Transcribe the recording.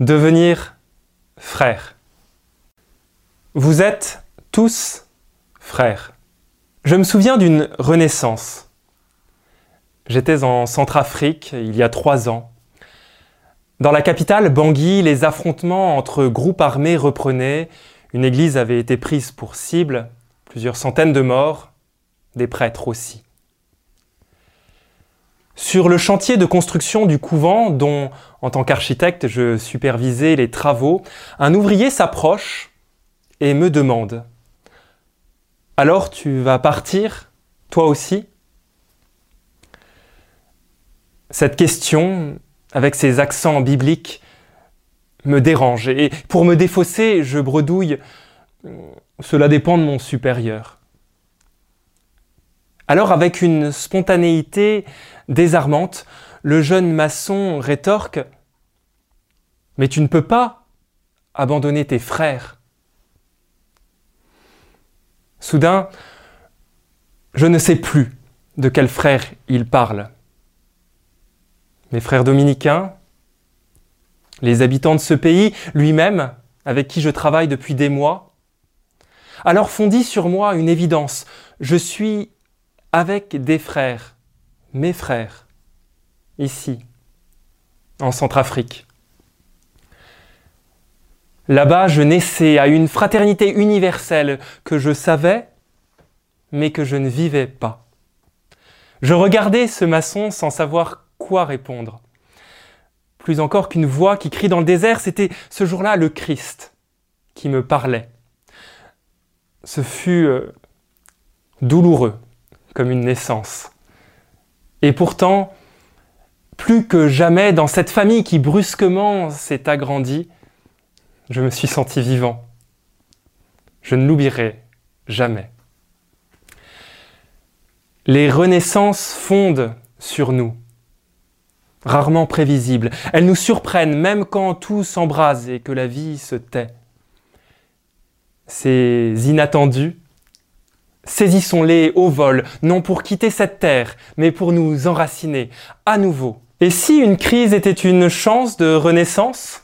Devenir frère. Vous êtes tous frères. Je me souviens d'une renaissance. J'étais en Centrafrique il y a trois ans. Dans la capitale, Bangui, les affrontements entre groupes armés reprenaient. Une église avait été prise pour cible, plusieurs centaines de morts, des prêtres aussi. Sur le chantier de construction du couvent, dont en tant qu'architecte je supervisais les travaux, un ouvrier s'approche et me demande Alors tu vas partir, toi aussi? Cette question, avec ses accents bibliques, me dérange. Et pour me défausser, je bredouille. Cela dépend de mon supérieur. Alors avec une spontanéité désarmante, le jeune maçon rétorque ⁇ Mais tu ne peux pas abandonner tes frères !⁇ Soudain, je ne sais plus de quel frère il parle. Mes frères dominicains, les habitants de ce pays, lui-même, avec qui je travaille depuis des mois, alors fondit sur moi une évidence. Je suis avec des frères, mes frères, ici, en Centrafrique. Là-bas, je naissais à une fraternité universelle que je savais, mais que je ne vivais pas. Je regardais ce maçon sans savoir quoi répondre. Plus encore qu'une voix qui crie dans le désert, c'était ce jour-là le Christ qui me parlait. Ce fut euh, douloureux comme une naissance. Et pourtant, plus que jamais dans cette famille qui brusquement s'est agrandie, je me suis senti vivant. Je ne l'oublierai jamais. Les renaissances fondent sur nous, rarement prévisibles. Elles nous surprennent même quand tout s'embrase et que la vie se tait. Ces inattendus Saisissons-les au vol, non pour quitter cette terre, mais pour nous enraciner à nouveau. Et si une crise était une chance de renaissance?